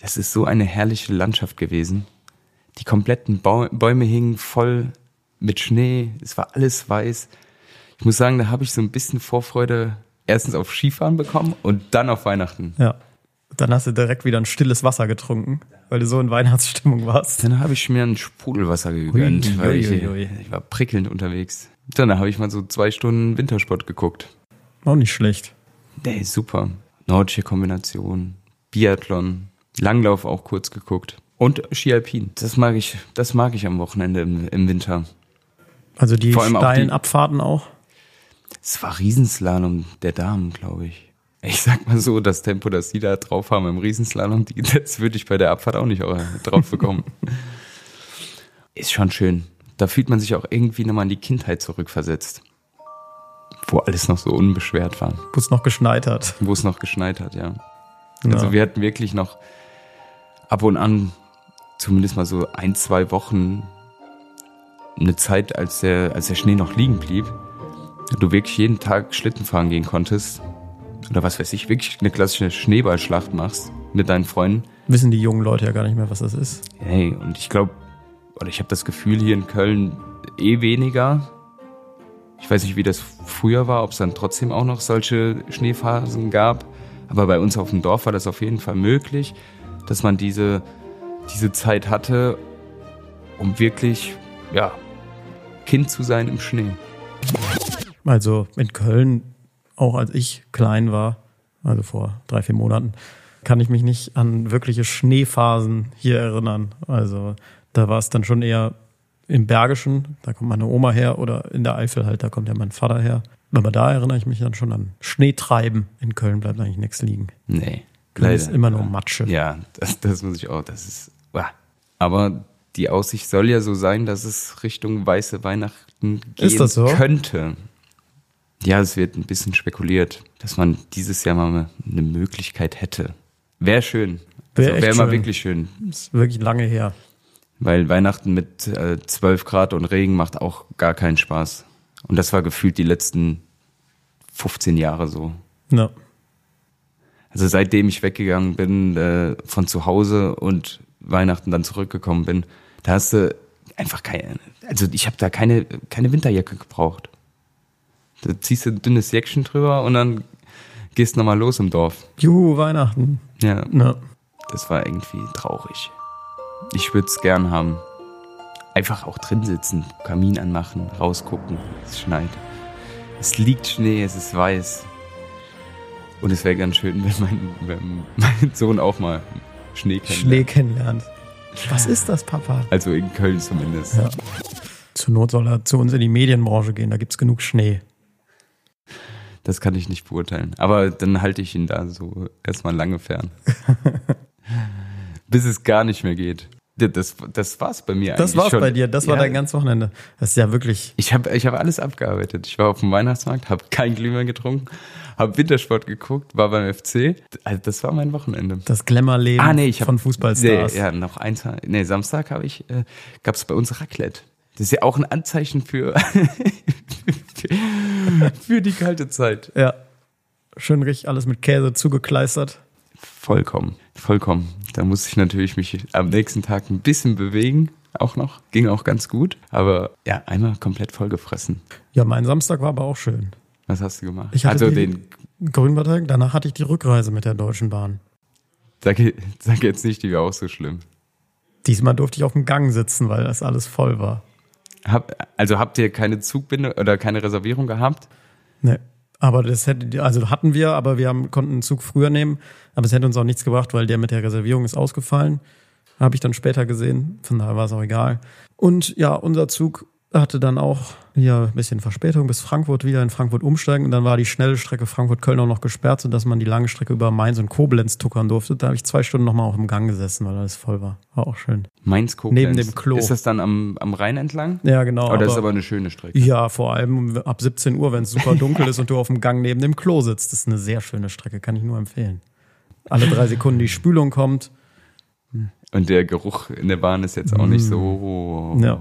Das ist so eine herrliche Landschaft gewesen. Die kompletten Bäume hingen voll mit Schnee. Es war alles weiß. Ich muss sagen, da habe ich so ein bisschen Vorfreude erstens auf Skifahren bekommen und dann auf Weihnachten. Ja. Dann hast du direkt wieder ein stilles Wasser getrunken, weil du so in Weihnachtsstimmung warst. Dann habe ich mir ein Sprudelwasser gegönnt, Ui, weil ui, ich, ui, ui. ich war prickelnd unterwegs. Dann habe ich mal so zwei Stunden Wintersport geguckt. Auch nicht schlecht. Der ist super. Nordische Kombination, Biathlon, Langlauf auch kurz geguckt. Und Ski Alpin. Das mag ich, das mag ich am Wochenende im, im Winter. Also die Vor allem auch steilen die- Abfahrten auch. Es war Riesenslalom der Damen, glaube ich. Ich sag mal so, das Tempo, das die da drauf haben im Riesenslalom, die, das würde ich bei der Abfahrt auch nicht drauf bekommen. Ist schon schön. Da fühlt man sich auch irgendwie nochmal in die Kindheit zurückversetzt. Wo alles noch so unbeschwert war. Wo es noch geschneit hat. Wo es noch geschneit hat, ja. Also Ja. wir hatten wirklich noch ab und an zumindest mal so ein, zwei Wochen eine Zeit, als der, als der Schnee noch liegen blieb, du wirklich jeden Tag Schlitten fahren gehen konntest. Oder was weiß ich, wirklich eine klassische Schneeballschlacht machst mit deinen Freunden. Wissen die jungen Leute ja gar nicht mehr, was das ist. Hey, und ich glaube, oder ich habe das Gefühl hier in Köln eh weniger. Ich weiß nicht, wie das früher war, ob es dann trotzdem auch noch solche Schneephasen gab. Aber bei uns auf dem Dorf war das auf jeden Fall möglich, dass man diese, diese Zeit hatte, um wirklich, ja, Kind zu sein im Schnee. Also in Köln, auch als ich klein war, also vor drei, vier Monaten, kann ich mich nicht an wirkliche Schneephasen hier erinnern. Also da war es dann schon eher im Bergischen, da kommt meine Oma her, oder in der Eifel halt, da kommt ja mein Vater her. Aber da erinnere ich mich dann schon an Schneetreiben. In Köln bleibt eigentlich nichts liegen. Nee. Köln ist immer nur Matsche. Ja, das, das muss ich auch, das ist, uah. aber die Aussicht soll ja so sein, dass es Richtung weiße Weihnachten gehen Ist das so? könnte. Ja, es wird ein bisschen spekuliert, dass man dieses Jahr mal eine Möglichkeit hätte. Wäre schön. Wär also, Wäre mal schön. wirklich schön. Ist wirklich lange her. Weil Weihnachten mit äh, 12 Grad und Regen macht auch gar keinen Spaß. Und das war gefühlt die letzten 15 Jahre so. Ja. Also seitdem ich weggegangen bin äh, von zu Hause und Weihnachten dann zurückgekommen bin, da hast du einfach keine, also ich habe da keine, keine Winterjacke gebraucht. Da ziehst du ein dünnes Jäckchen drüber und dann gehst nochmal los im Dorf. Juhu, Weihnachten. Ja, Ja. das war irgendwie traurig. Ich würde es gern haben. Einfach auch drin sitzen, Kamin anmachen, rausgucken, es schneit. Es liegt Schnee, es ist weiß. Und es wäre ganz schön, wenn mein, wenn mein Sohn auch mal Schnee kennt. Schnee kennenlernt. Was ist das, Papa? Also in Köln zumindest. Ja. Zur Not soll er zu uns in die Medienbranche gehen, da gibt's genug Schnee. Das kann ich nicht beurteilen. Aber dann halte ich ihn da so erstmal lange fern. Bis es gar nicht mehr geht. Das, das war's bei mir Das eigentlich war's schon. bei dir, das war Ja, dein ganzes Wochenende. Das ist ja wirklich. Ich habe ich hab alles abgearbeitet. Ich war auf dem Weihnachtsmarkt, habe kein Glühwein getrunken, habe Wintersport geguckt, war beim FC. Also das war mein Wochenende. Das Glamour-Leben Ah, nee, von Fußballstars. Nee, ja, noch eins. Nee, Samstag habe ich, äh, gab es bei uns Raclette. Das ist ja auch ein Anzeichen für, für die kalte Zeit. ja. Schön richtig alles mit Käse zugekleistert. Vollkommen, vollkommen. Da musste ich natürlich mich am nächsten Tag ein bisschen bewegen, auch noch. Ging auch ganz gut. Aber ja, einmal komplett vollgefressen. Ja, mein Samstag war aber auch schön. Was hast du gemacht? Ich hatte also den, Grünpartei, danach hatte ich die Rückreise mit der Deutschen Bahn. sag, sag jetzt nicht, die war auch so schlimm. Diesmal durfte ich auf dem Gang sitzen, weil das alles voll war. Hab, also habt ihr keine Zugbinde oder keine Reservierung gehabt? Nee. Aber das hätte, also hatten wir, aber wir haben, konnten einen Zug früher nehmen. Aber es hätte uns auch nichts gebracht, weil der mit der Reservierung ist ausgefallen. Habe ich dann später gesehen. Von daher war es auch egal. Und ja, unser Zug hatte dann auch hier ein bisschen Verspätung bis Frankfurt wieder in Frankfurt umsteigen. Und dann war die schnelle Strecke Frankfurt-Köln auch noch gesperrt, sodass man die lange Strecke über Mainz und Koblenz tuckern durfte. Da habe ich zwei Stunden nochmal auf dem Gang gesessen, weil alles voll war. War auch schön. Mainz Koblenz. Neben dem Klo. Ist das dann am, am Rhein entlang? Ja, genau. Oh, das ist aber eine schöne Strecke. Ja, vor allem ab 17 Uhr, wenn es super dunkel ist und du auf dem Gang neben dem Klo sitzt. Das ist eine sehr schöne Strecke, kann ich nur empfehlen. Alle drei Sekunden die Spülung kommt. Und der Geruch in der Bahn ist jetzt auch nicht so Mm. Ja.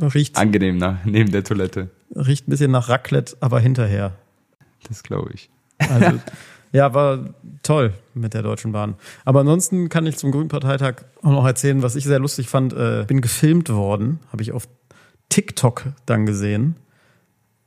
Riecht, angenehm nach, neben der Toilette. riecht ein bisschen nach Raclette, aber hinterher. Das glaube ich. Also, ja, war toll mit der Deutschen Bahn. Aber ansonsten kann ich zum Grünparteitag auch noch erzählen, was ich sehr lustig fand. Äh, bin gefilmt worden, habe ich auf TikTok dann gesehen.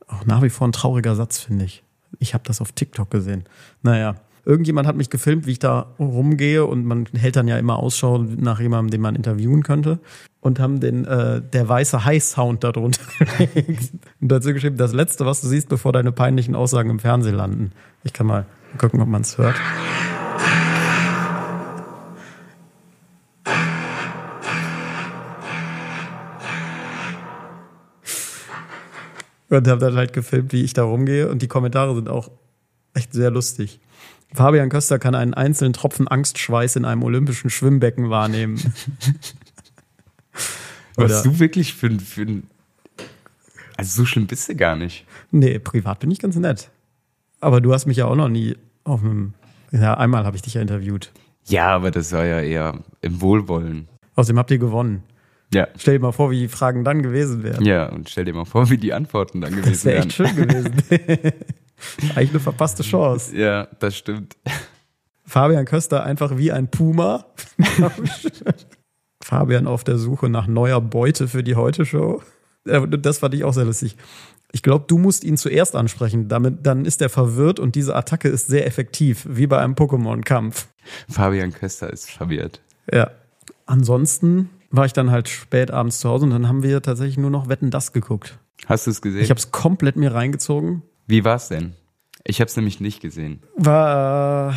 Auch nach wie vor ein trauriger Satz, finde ich. Ich habe das auf TikTok gesehen. Naja, irgendjemand hat mich gefilmt, wie ich da rumgehe und man hält dann ja immer Ausschau nach jemandem, den man interviewen könnte und haben den äh, der weiße High-Sound darunter und dazu geschrieben, das Letzte, was du siehst, bevor deine peinlichen Aussagen im Fernsehen landen. Ich kann mal gucken, ob man es hört. Und habe dann halt gefilmt, wie ich da rumgehe. Und die Kommentare sind auch echt sehr lustig. Fabian Köster kann einen einzelnen Tropfen Angstschweiß in einem olympischen Schwimmbecken wahrnehmen. Was du wirklich für, ein- für ein. Also so schlimm bist du gar nicht. Nee, privat bin ich ganz nett. Aber du hast mich ja auch noch nie auf einem. Ja, einmal habe ich dich ja interviewt. Ja, aber das war ja eher im Wohlwollen. Außerdem habt ihr gewonnen. Ja. Stell dir mal vor, wie die Fragen dann gewesen wären. Ja, und stell dir mal vor, wie die Antworten dann gewesen das wäre wären. echt schön gewesen. Eigentlich eine verpasste Chance. Ja, das stimmt. Fabian Köster einfach wie ein Puma. Fabian auf der Suche nach neuer Beute für die Heute-Show. Ja, Das fand ich auch sehr lustig. Ich glaube, du musst ihn zuerst ansprechen. Damit, dann ist er verwirrt und diese Attacke ist sehr effektiv, wie bei einem Pokémon-Kampf. Fabian Köster ist verwirrt. Ja. Ansonsten war ich dann halt spät abends zu Hause und dann haben wir tatsächlich nur noch Wetten das geguckt. Hast du es gesehen? Ich habe es komplett mir reingezogen. Wie war's denn? Ich habe es nämlich nicht gesehen. War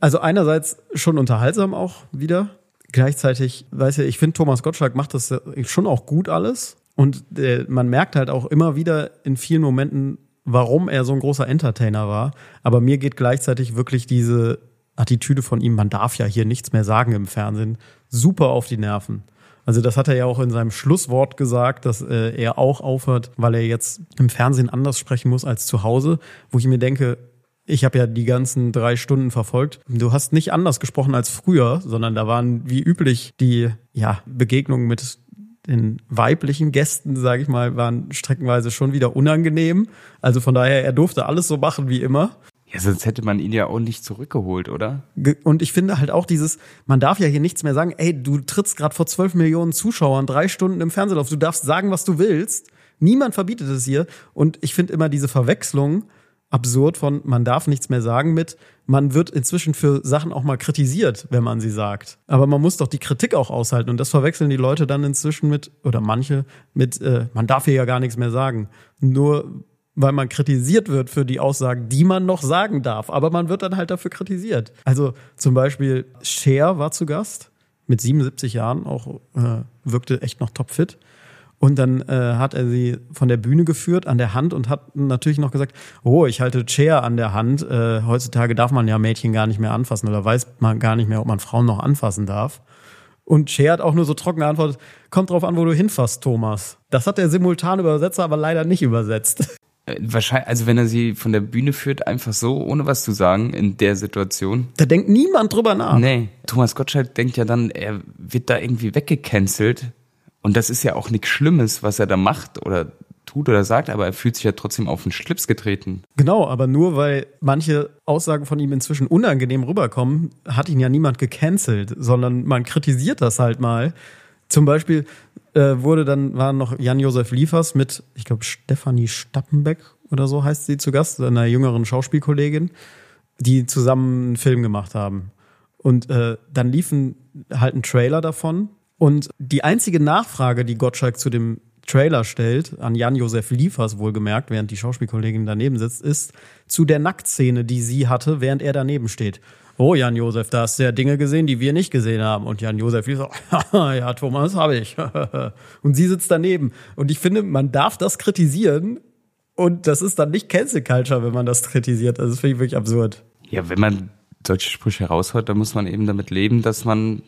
also einerseits schon unterhaltsam auch wieder. Gleichzeitig, weiß ja, ich finde Thomas Gottschalk macht das schon auch gut alles. Und äh, man merkt halt auch immer wieder in vielen Momenten, warum er so ein großer Entertainer war. Aber mir geht gleichzeitig wirklich diese Attitüde von ihm, man darf ja hier nichts mehr sagen im Fernsehen, super auf die Nerven. Also das hat er ja auch in seinem Schlusswort gesagt, dass äh, er auch aufhört, weil er jetzt im Fernsehen anders sprechen muss als zu Hause, wo ich mir denke, ich habe ja die ganzen drei Stunden verfolgt. Du hast nicht anders gesprochen als früher, sondern da waren wie üblich die ja, Begegnungen mit den weiblichen Gästen, sage ich mal, waren streckenweise schon wieder unangenehm. Also von daher, er durfte alles so machen wie immer. Ja, sonst hätte man ihn ja auch nicht zurückgeholt, oder? Und ich finde halt auch dieses, man darf ja hier nichts mehr sagen, ey, du trittst gerade vor 12 Millionen Zuschauern drei Stunden im Fernsehen auf, du darfst sagen, was du willst. Niemand verbietet es hier. Und ich finde immer diese Verwechslung absurd von, man darf nichts mehr sagen mit, man wird inzwischen für Sachen auch mal kritisiert, wenn man sie sagt. Aber man muss doch die Kritik auch aushalten. Und das verwechseln die Leute dann inzwischen mit, oder manche, mit, äh, man darf hier ja gar nichts mehr sagen. Nur weil man kritisiert wird für die Aussagen, die man noch sagen darf. Aber man wird dann halt dafür kritisiert. Also zum Beispiel Cher war zu Gast mit 77 Jahren, auch äh, wirkte echt noch topfit. Und dann äh, hat er sie von der Bühne geführt an der Hand und hat natürlich noch gesagt, oh, ich halte Chair an der Hand. Äh, heutzutage darf man ja Mädchen gar nicht mehr anfassen oder weiß man gar nicht mehr, ob man Frauen noch anfassen darf. Und Cher hat auch nur so trocken geantwortet, kommt drauf an, wo du hinfasst, Thomas. Das hat der Simultanübersetzer aber leider nicht übersetzt. Äh, wahrscheinlich, also wenn er sie von der Bühne führt, einfach so, ohne was zu sagen, in der Situation. Da denkt niemand drüber nach. Nee, Thomas Gottschalk denkt ja dann, er wird da irgendwie weggecancelt. Und das ist ja auch nichts Schlimmes, was er da macht oder tut oder sagt, aber er fühlt sich ja trotzdem auf den Schlips getreten. Genau, aber nur weil manche Aussagen von ihm inzwischen unangenehm rüberkommen, hat ihn ja niemand gecancelt, sondern man kritisiert das halt mal. Zum Beispiel äh, wurde dann, war noch Jan-Josef Liefers mit, ich glaube, Stefanie Stappenbeck oder so heißt sie zu Gast, einer jüngeren Schauspielkollegin, die zusammen einen Film gemacht haben. Und äh, dann liefen halt ein Trailer davon. Und die einzige Nachfrage, die Gottschalk zu dem Trailer stellt, an Jan-Josef Liefers wohlgemerkt, während die Schauspielkollegin daneben sitzt, ist zu der Nacktszene, die sie hatte, während er daneben steht. Oh, Jan-Josef, da hast du ja Dinge gesehen, die wir nicht gesehen haben. Und Jan-Josef Liefers, ja, Thomas, habe ich. und sie sitzt daneben. Und ich finde, man darf das kritisieren. Und das ist dann nicht Cancel Culture, wenn man das kritisiert. Das finde ich wirklich absurd. Ja, wenn man solche Sprüche raushaut, dann muss man eben damit leben, dass man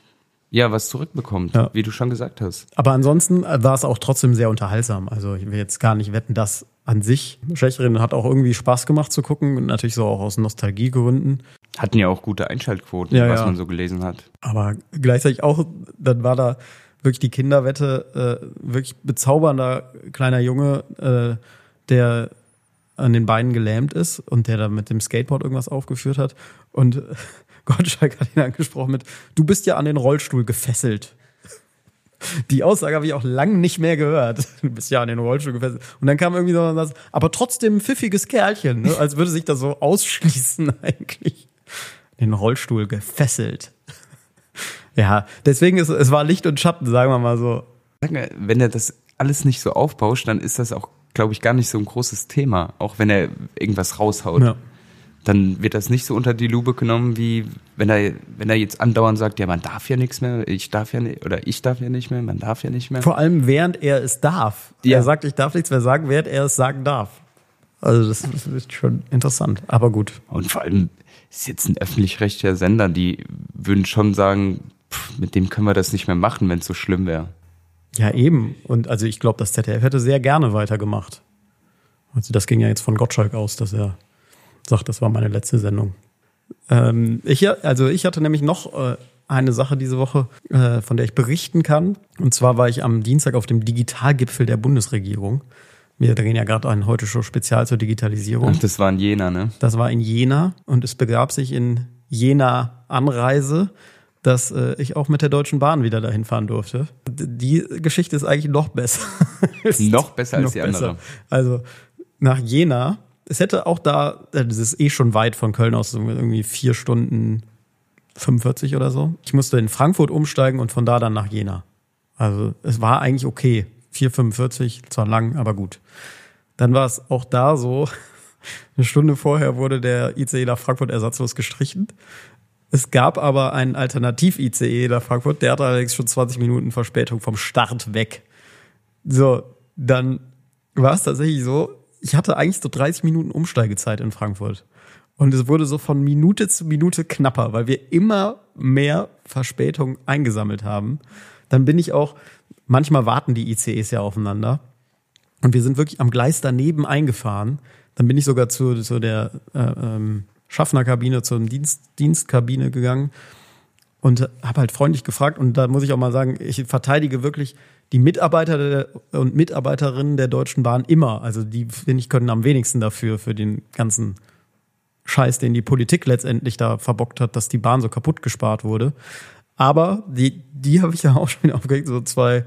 ja, was zurückbekommt, ja. wie du schon gesagt hast. Aber ansonsten war es auch trotzdem sehr unterhaltsam. Also ich will jetzt gar nicht wetten, dass an sich Schächerin hat auch irgendwie Spaß gemacht zu gucken und natürlich so auch aus Nostalgiegründen. Hatten ja auch gute Einschaltquoten, ja, was ja. man so gelesen hat. Aber gleichzeitig auch, dann war da wirklich die Kinderwette, äh, wirklich bezaubernder kleiner Junge, äh, der an den Beinen gelähmt ist und der da mit dem Skateboard irgendwas aufgeführt hat. Und Gottschalk hat ihn angesprochen mit, du bist ja an den Rollstuhl gefesselt. Die Aussage habe ich auch lange nicht mehr gehört. Du bist ja an den Rollstuhl gefesselt. Und dann kam irgendwie so was, aber trotzdem ein pfiffiges Kerlchen, ne? als würde sich das so ausschließen eigentlich. Den Rollstuhl gefesselt. Ja, deswegen ist es war Licht und Schatten, sagen wir mal so. Wenn er das alles nicht so aufbauscht, dann ist das auch, glaube ich, gar nicht so ein großes Thema, auch wenn er irgendwas raushaut. Ja dann wird das nicht so unter die Lupe genommen, wie wenn er, wenn er jetzt andauernd sagt, ja, man darf ja nichts mehr, ich darf ja nicht, oder ich darf ja nicht mehr, man darf ja nicht mehr. Vor allem während er es darf. Ja. Er sagt, ich darf nichts mehr sagen, während er es sagen darf. Also das, das ist schon interessant, aber gut. Und vor allem ist jetzt ein öffentlich-rechtlicher Sender, die würden schon sagen, pff, mit dem können wir das nicht mehr machen, wenn es so schlimm wäre. Ja, eben. Und also ich glaube, das ZDF hätte sehr gerne weitergemacht. Also das ging ja jetzt von Gottschalk aus, dass er sagt, das war meine letzte Sendung. Ähm, ich, also ich hatte nämlich noch äh, eine Sache diese Woche, äh, von der ich berichten kann. Und zwar war ich am Dienstag auf dem Digitalgipfel der Bundesregierung. Wir drehen ja gerade ein heute schon Spezial zur Digitalisierung. Ach, das war in Jena, ne? Das war in Jena und es begab sich in Jena Anreise, dass äh, ich auch mit der Deutschen Bahn wieder dahin fahren durfte. Die Geschichte ist eigentlich noch besser. noch besser als noch die andere. Also nach Jena es hätte auch da, äh, das ist eh schon weit von Köln aus, irgendwie vier Stunden 45 oder so. Ich musste in Frankfurt umsteigen und von da dann nach Jena. Also es war eigentlich okay. 4,45, zwar lang, aber gut. Dann war es auch da so, eine Stunde vorher wurde der ICE nach Frankfurt ersatzlos gestrichen. Es gab aber einen Alternativ-ICE nach Frankfurt, der hatte allerdings schon 20 Minuten Verspätung vom Start weg. So, dann war es tatsächlich so, ich hatte eigentlich so 30 Minuten Umsteigezeit in Frankfurt. Und es wurde so von Minute zu Minute knapper, weil wir immer mehr Verspätung eingesammelt haben. Dann bin ich auch, manchmal warten die ICEs ja aufeinander. Und wir sind wirklich am Gleis daneben eingefahren. Dann bin ich sogar zu, zu der äh, ähm, Schaffnerkabine, zur Dienst, Dienstkabine gegangen und habe halt freundlich gefragt. Und da muss ich auch mal sagen, ich verteidige wirklich die Mitarbeiter und Mitarbeiterinnen der Deutschen Bahn immer. Also die, finde ich, können am wenigsten dafür, für den ganzen Scheiß, den die Politik letztendlich da verbockt hat, dass die Bahn so kaputt gespart wurde. Aber die, die habe ich ja auch schon aufgeregt, so zwei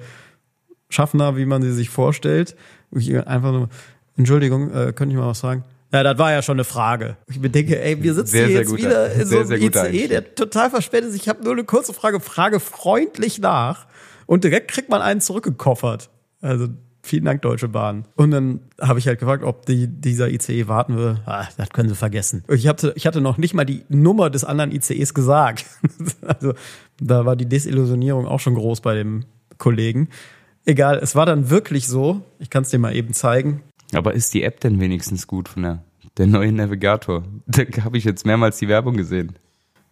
Schaffner, wie man sie sich vorstellt. Ich einfach nur, Entschuldigung, äh, könnte ich mal was sagen? Ja, das war ja schon eine Frage. Ich mir denke, ey, wir sitzen sehr, hier jetzt wieder in so einem ICE, der total verspätet ist. Ich habe nur eine kurze Frage, frage freundlich nach. Und direkt kriegt man einen zurückgekoffert. Also vielen Dank, Deutsche Bahn. Und dann habe ich halt gefragt, ob die, dieser ICE warten will. Ah, das können sie vergessen. Ich hatte, ich hatte noch nicht mal die Nummer des anderen ICEs gesagt. also da war die Desillusionierung auch schon groß bei dem Kollegen. Egal, es war dann wirklich so, ich kann es dir mal eben zeigen. Aber ist die App denn wenigstens gut von der, der neue Navigator? Da habe ich jetzt mehrmals die Werbung gesehen.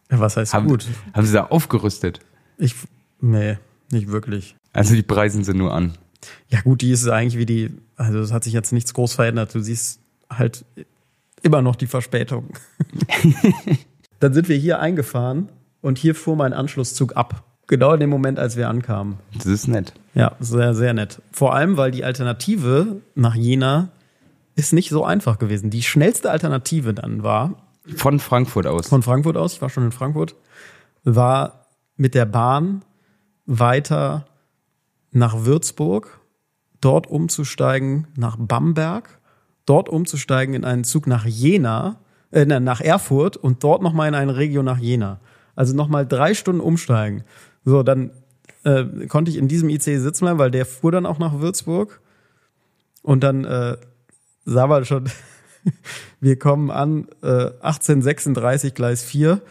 Was heißt Haben, gut? haben sie da aufgerüstet? Ich, nee, nicht wirklich. Also die preisen sie nur an. Ja gut, die ist eigentlich wie die, also es hat sich jetzt nichts groß verändert. Du siehst halt immer noch die Verspätung. Dann sind wir hier eingefahren und hier fuhr mein Anschlusszug ab. Genau in dem Moment, als wir ankamen. Das ist nett. Ja, sehr, sehr nett. Vor allem, weil die Alternative nach Jena ist nicht so einfach gewesen. Die schnellste Alternative dann war, Von Frankfurt aus. von Frankfurt aus, ich war schon in Frankfurt, war mit der Bahn weiter nach Würzburg, dort umzusteigen nach Bamberg, dort umzusteigen in einen Zug nach Jena, äh, nach Erfurt und dort nochmal in eine Region nach Jena. Also nochmal drei Stunden umsteigen. So, dann äh, konnte ich in diesem ICE sitzen bleiben, weil der fuhr dann auch nach Würzburg. Und dann äh, sah man schon, wir kommen an, äh, 1836 Gleis 4.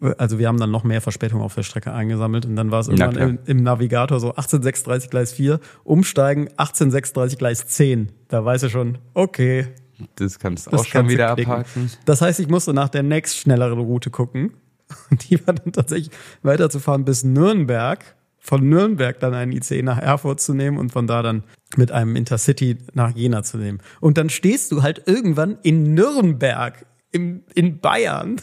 Also wir haben dann noch mehr Verspätung auf der Strecke eingesammelt und dann war es irgendwann im, im Navigator so 1836 Gleis 4, umsteigen 1836 Gleis 10. Da weiß er schon, okay. Das kannst du auch schon du wieder abhaken. Das heißt, ich musste nach der nächst schnelleren Route gucken. Und die war dann tatsächlich weiterzufahren bis Nürnberg. Von Nürnberg dann einen ICE nach Erfurt zu nehmen und von da dann mit einem Intercity nach Jena zu nehmen. Und dann stehst du halt irgendwann in Nürnberg, im, in Bayern.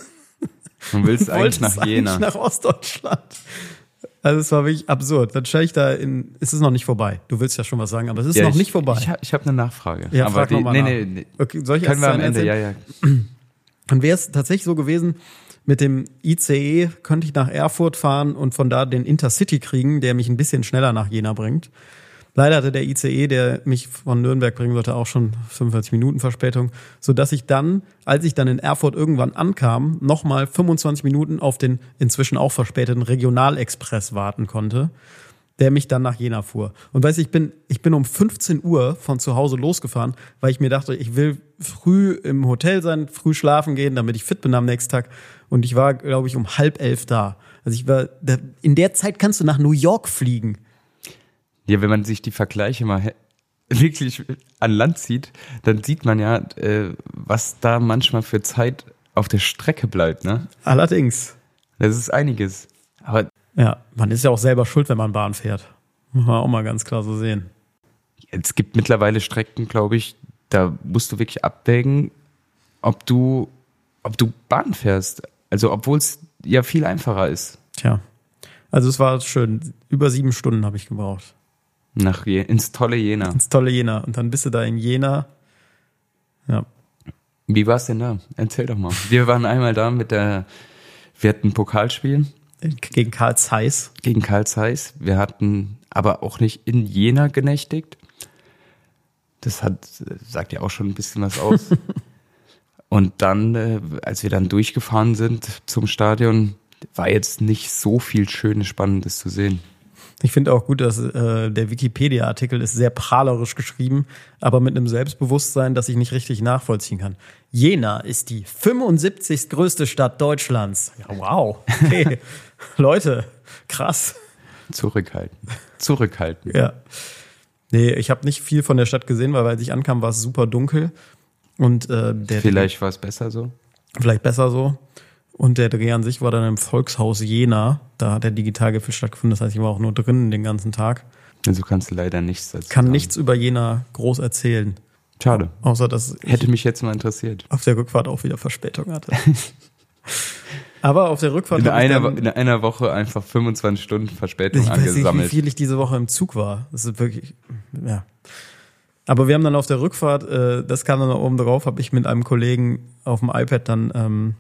Du willst eigentlich Wolltest nach Jena. nach Ostdeutschland. Also es war wirklich absurd. Dann stelle ich da in, es ist noch nicht vorbei. Du willst ja schon was sagen, aber es ist Ja, noch ich, nicht vorbei. Ich, hab- ich habe eine Nachfrage. Ja, aber frag die, nee, nach. nee, nee. okay, soll ich Können wir am Ende, erzählen? ja, ja. Dann wäre es tatsächlich so gewesen, mit dem ICE könnte ich nach Erfurt fahren und von da den Intercity kriegen, der mich ein bisschen schneller nach Jena bringt. Leider hatte der ICE, der mich von Nürnberg bringen sollte, auch schon 45 Minuten Verspätung, so dass ich dann, als ich dann in Erfurt irgendwann ankam, nochmal 25 Minuten auf den inzwischen auch verspäteten Regionalexpress warten konnte, der mich dann nach Jena fuhr. Und weißt du, ich bin, ich bin um 15 Uhr von zu Hause losgefahren, weil ich mir dachte, ich will früh im Hotel sein, früh schlafen gehen, damit ich fit bin am nächsten Tag. Und ich war, glaube ich, um halb elf da. Also ich war, in der Zeit kannst du nach New York fliegen. Ja, wenn man sich die Vergleiche mal wirklich an Land zieht, dann sieht man ja, äh, was da manchmal für Zeit auf der Strecke bleibt, ne? Allerdings. Das ist einiges. Aber Ja, man ist ja auch selber schuld, wenn man Bahn fährt. Muss man auch mal ganz klar so sehen. es gibt mittlerweile Strecken, glaube ich, da musst du wirklich abwägen, ob du, ob du Bahn fährst. Also, obwohl es ja viel einfacher ist. Tja. Also es war schön. Über sieben Stunden habe ich gebraucht. Nach Je ins tolle Jena. Ins tolle Jena. Und dann bist du da in Jena. Ja. Wie war's denn da? Erzähl doch mal. Wir waren einmal da mit der, wir hatten ein Pokalspiel Gegen Karl Zeiss. gegen Karl Zeiss. Wir hatten aber auch nicht in Jena genächtigt. Das hat, sagt ja auch schon ein bisschen was aus. Und dann, äh, als wir dann durchgefahren sind zum Stadion, war jetzt nicht so viel Schönes, Spannendes zu sehen. Ich finde auch gut, dass äh, der Wikipedia-Artikel ist sehr prahlerisch geschrieben, aber mit einem Selbstbewusstsein, das ich nicht richtig nachvollziehen kann. Jena ist die 75. größte Stadt Deutschlands. Ja, wow. Okay. Leute, krass. Zurückhalten. Zurückhalten. Ja. Nee, ich habe nicht viel von der Stadt gesehen, weil als ich ankam, war es super dunkel. Und äh, der Vielleicht war es besser so. vielleicht besser so. Und der Dreh an sich war dann im Volkshaus Jena. Da hat der Digitalgipfel stattgefunden. Das heißt, ich war auch nur drinnen den ganzen Tag. Also kannst du leider nichts dazu Kann sagen. nichts über Jena groß erzählen. Schade. Außer, dass Hätte mich jetzt mal interessiert. auf der Rückfahrt auch wieder Verspätung hatte. Aber auf der Rückfahrt In hab ich einer, dann, in einer Woche einfach 25 Stunden Verspätung ich weiß nicht, wie angesammelt. viel ich diese Woche im Zug war. Das ist wirklich, ja. Aber wir haben dann auf der Rückfahrt, äh, das kam dann noch oben drauf, habe ich mit einem Kollegen auf dem iPad dann ähm,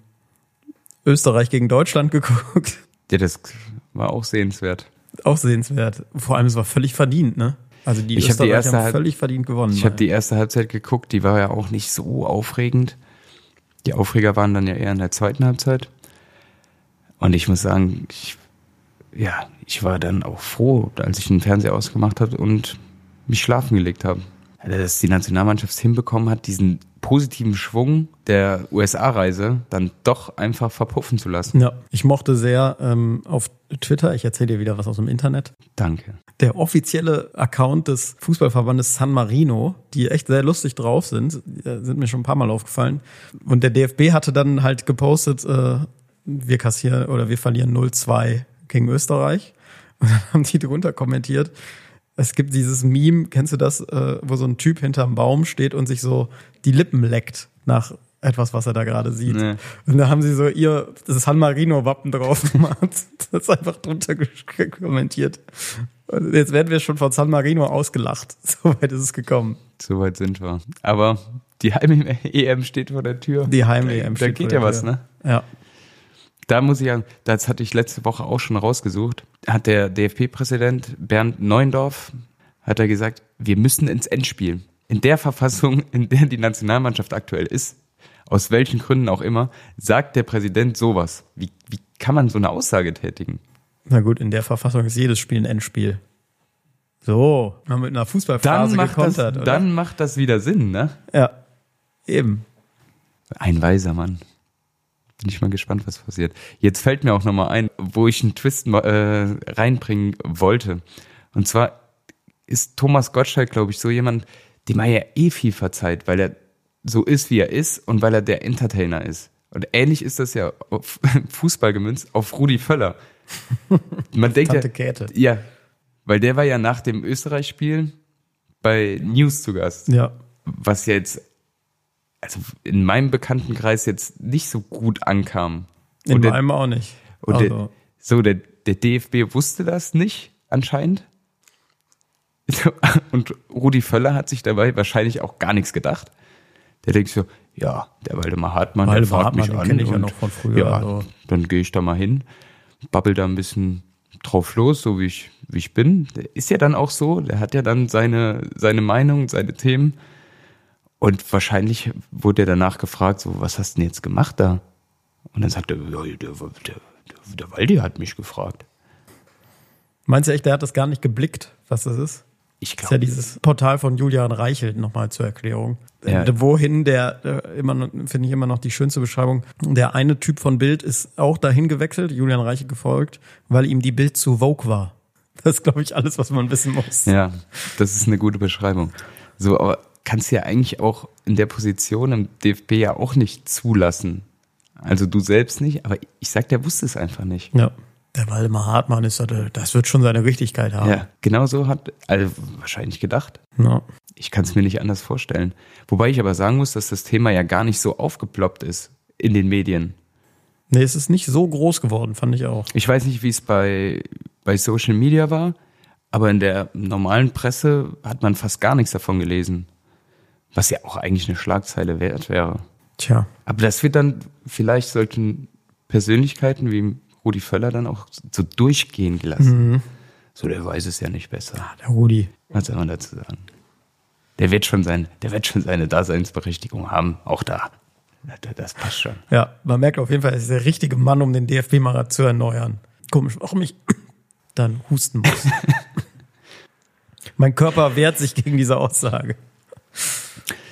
Österreich gegen Deutschland geguckt. Ja, das war auch sehenswert. Auch sehenswert. Vor allem, es war völlig verdient, ne? Also die Ich hab die Österreicher erste haben völlig verdient gewonnen. Ich habe die erste Halbzeit geguckt, die war ja auch nicht so aufregend. Die Aufreger waren dann ja eher in der zweiten Halbzeit. Und ich muss sagen, ich, ja, ich war dann auch froh, als ich den Fernseher ausgemacht habe und mich schlafen gelegt habe. Dass die Nationalmannschaft es hinbekommen hat, diesen positiven Schwung der USA-Reise dann doch einfach verpuffen zu lassen. Ja, ich mochte sehr ähm, auf Twitter, ich erzähle dir wieder was aus dem Internet, Danke. der offizielle Account des Fußballverbandes San Marino, die echt sehr lustig drauf sind, äh, sind mir schon ein paar Mal aufgefallen. Und der DFB hatte dann halt gepostet, äh, wir kassieren oder wir verlieren 0-2 gegen Österreich. Und dann haben die drunter kommentiert, es gibt dieses Meme, kennst du das, äh, wo so ein Typ hinterm Baum steht und sich so die Lippen leckt nach etwas, was er da gerade sieht. Nee. Und da haben sie so ihr das San Marino-Wappen drauf gemacht. Das ist einfach drunter kommentiert. Und jetzt werden wir schon von San Marino ausgelacht. So weit ist es gekommen. Soweit sind wir. Aber die Heim-EM steht vor der Tür. Die Heim-EM Da steht geht vor ja der was, Tür. ne? Ja. Da muss ich sagen, das hatte ich letzte Woche auch schon rausgesucht. Hat der DFB-Präsident Bernd Neuendorf, hat er gesagt, wir müssen ins Endspiel. In der Verfassung, in der die Nationalmannschaft aktuell ist, aus welchen Gründen auch immer, sagt der Präsident sowas. Wie, wie kann man so eine Aussage tätigen? Na gut, in der Verfassung ist jedes Spiel ein Endspiel. So, mal mit einer Dann Fußballphrase macht, das, gekontert, oder? dann macht das wieder Sinn, ne? Ja, eben. Ein weiser Mann. Bin ich mal gespannt, was passiert. Jetzt fällt mir auch nochmal ein, wo ich einen Twist äh, reinbringen wollte. Und zwar ist Thomas Gottschalk, glaube ich, so jemand, dem er ja eh viel verzeiht, weil er so ist, wie er ist und weil er der Entertainer ist. Und ähnlich ist das ja auf Fußball gemünzt auf Rudi Völler. Man denkt Tante ja, Käthe. ja, weil der war ja nach dem Österreich-Spiel bei News zu Gast Ja. was ja jetzt, also in meinem Bekanntenkreis jetzt nicht so gut ankam. In und der, meinem auch nicht. und also, der, so, der, der DFB wusste das nicht, anscheinend. Und Rudi Völler hat sich dabei wahrscheinlich auch gar nichts gedacht. Der denkt so, ja, der Waldemar Hartmann, der Waldemar fragt mich Hartmann, den an. kenn ich ja und, noch von früher, Ja, also. dann gehe ich da mal hin, babbel da ein bisschen drauf los, so wie ich, wie ich bin. Der ist ja dann auch so, der hat ja dann seine, seine Meinung, seine Themen. Und wahrscheinlich wurde er danach gefragt, so, was hast du denn jetzt gemacht da? Und dann sagt er, ja, der, der, der, der Waldi hat mich gefragt. meinst du echt, der hat das gar nicht geblickt, was das ist? Ich Das ist ja glaube, dieses Portal von Julian Reichelt nochmal zur Erklärung. Ja. Äh, Wohin der, äh, immer noch- finde ich immer noch die schönste Beschreibung. Der eine Typ von Bild ist auch dahin gewechselt, Julian Reichelt gefolgt, weil ihm die Bild zu Vogue war. Das ist, glaube ich, alles, was man wissen muss. ja, das ist eine gute Beschreibung. So, aber kannst du ja eigentlich auch in der Position im DFB ja auch nicht zulassen. Also du selbst nicht, aber ich sag, der wusste es einfach nicht. Ja. Der Waldemar Hartmann ist, da- das wird schon seine Richtigkeit haben. Ja, genau so hat, also wahrscheinlich gedacht. Ja. Ich kann es mir nicht anders vorstellen. Wobei ich aber sagen muss, dass das Thema ja gar nicht so aufgeploppt ist in den Medien. Nee, es ist nicht so groß geworden, fand ich auch. Ich weiß nicht, wie es bei, bei Social Media war, aber in der normalen Presse hat man fast gar nichts davon gelesen. Was ja auch eigentlich eine Schlagzeile wert wäre. Tja. Aber das wird dann vielleicht solchen Persönlichkeiten wie Rudi Völler dann auch so durchgehen gelassen. So, der weiß es ja nicht besser. Der Rudi. Was soll man dazu sagen? Der wird schon sein, der wird schon seine Daseinsberechtigung haben, auch da. Das, passt schon. Ja, man merkt auf jeden Fall, er ist der richtige Mann, um den DFB mal zu erneuern. Komisch, warum ich dann husten muss. mein Körper wehrt sich gegen diese Aussage.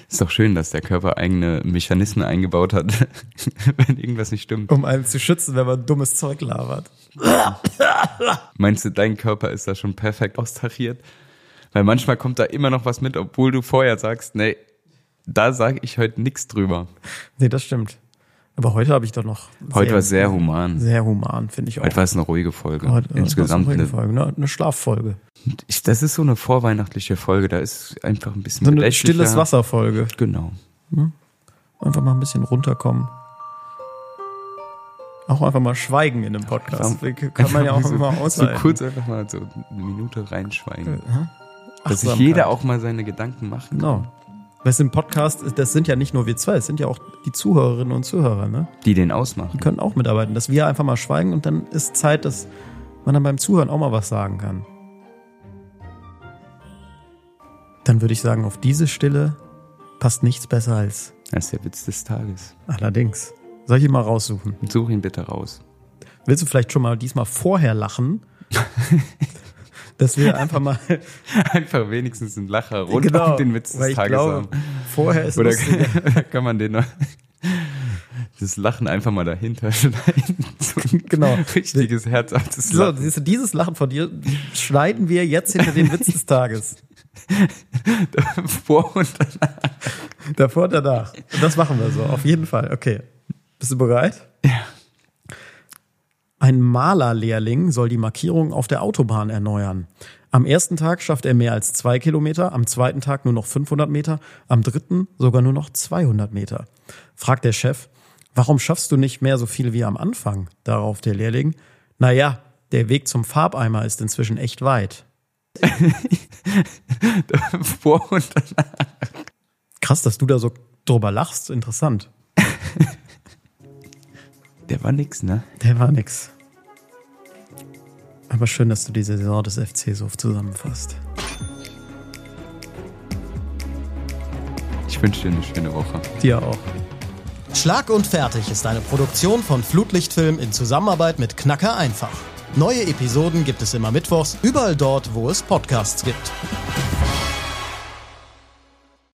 Ist doch schön, dass der Körper eigene Mechanismen eingebaut hat, wenn irgendwas nicht stimmt. Um einen zu schützen, wenn man dummes Zeug labert. Meinst du, dein Körper ist da schon perfekt austariert? Weil manchmal kommt da immer noch was mit, obwohl du vorher sagst, nee, da sage ich heute nichts drüber. Nee, das stimmt. Aber heute habe ich doch noch. Heute war sehr human. Sehr human, finde ich auch. Heute war es eine ruhige Folge. Heute- heute Insgesamt eine eine, Folge, ne? eine Schlaffolge. ich, das ist so eine vorweihnachtliche Folge, da ist einfach ein bisschen So eine stilles Wasserfolge. Genau. Einfach mal ein bisschen runterkommen. Auch einfach mal schweigen in einem Podcast. Kann man ja auch so, immer so aushalten. kurz einfach mal so eine Minute reinschweigen. Dass sich jeder auch mal seine Gedanken macht. Genau. Weißt du, im Podcast, das sind ja nicht nur wir zwei, es sind ja auch die Zuhörerinnen und Zuhörer, ne? Die den ausmachen. Die können auch mitarbeiten, dass wir einfach mal schweigen und dann ist Zeit, dass man dann beim Zuhören auch mal was sagen kann. Dann würde ich sagen, auf diese Stille passt nichts besser als Das ist der Witz des Tages. allerdings. Soll ich ihn mal raussuchen? Such ihn bitte raus. Willst du vielleicht schon mal diesmal vorher lachen? dass wir einfach mal Einfach wenigstens einen Lacher rund um den Witz des Tages glaube, haben. vorher ist Oder kann man den noch, das Lachen einfach mal dahinter schneiden. So Genau. richtiges herzhaftes So, Lachen. siehst du, dieses Lachen von dir schneiden wir jetzt hinter den Witz des Tages. Vor und danach. Davor und danach. Und das machen wir so, auf jeden Fall. Okay. Bist du bereit? Ja. Ein Malerlehrling soll die Markierung auf der Autobahn erneuern. Am ersten Tag schafft er mehr als zwei Kilometer, am zweiten Tag nur noch 500 Meter, am dritten sogar nur noch 200 Meter. Fragt der Chef, warum schaffst du nicht mehr so viel wie am Anfang? Darauf der Lehrling, naja, der Weg zum Farbeimer ist inzwischen echt weit. Vor und danach. Krass, dass du da so drüber lachst, interessant. Der war nix, ne? Der war nix. Aber schön, dass du die Saison des FC so zusammenfasst. Ich wünsche dir eine schöne Woche. Dir auch. Schlag und Fertig ist eine Produktion von Flutlichtfilm in Zusammenarbeit mit Knacker einfach. Neue Episoden gibt es immer mittwochs, überall dort, wo es Podcasts gibt.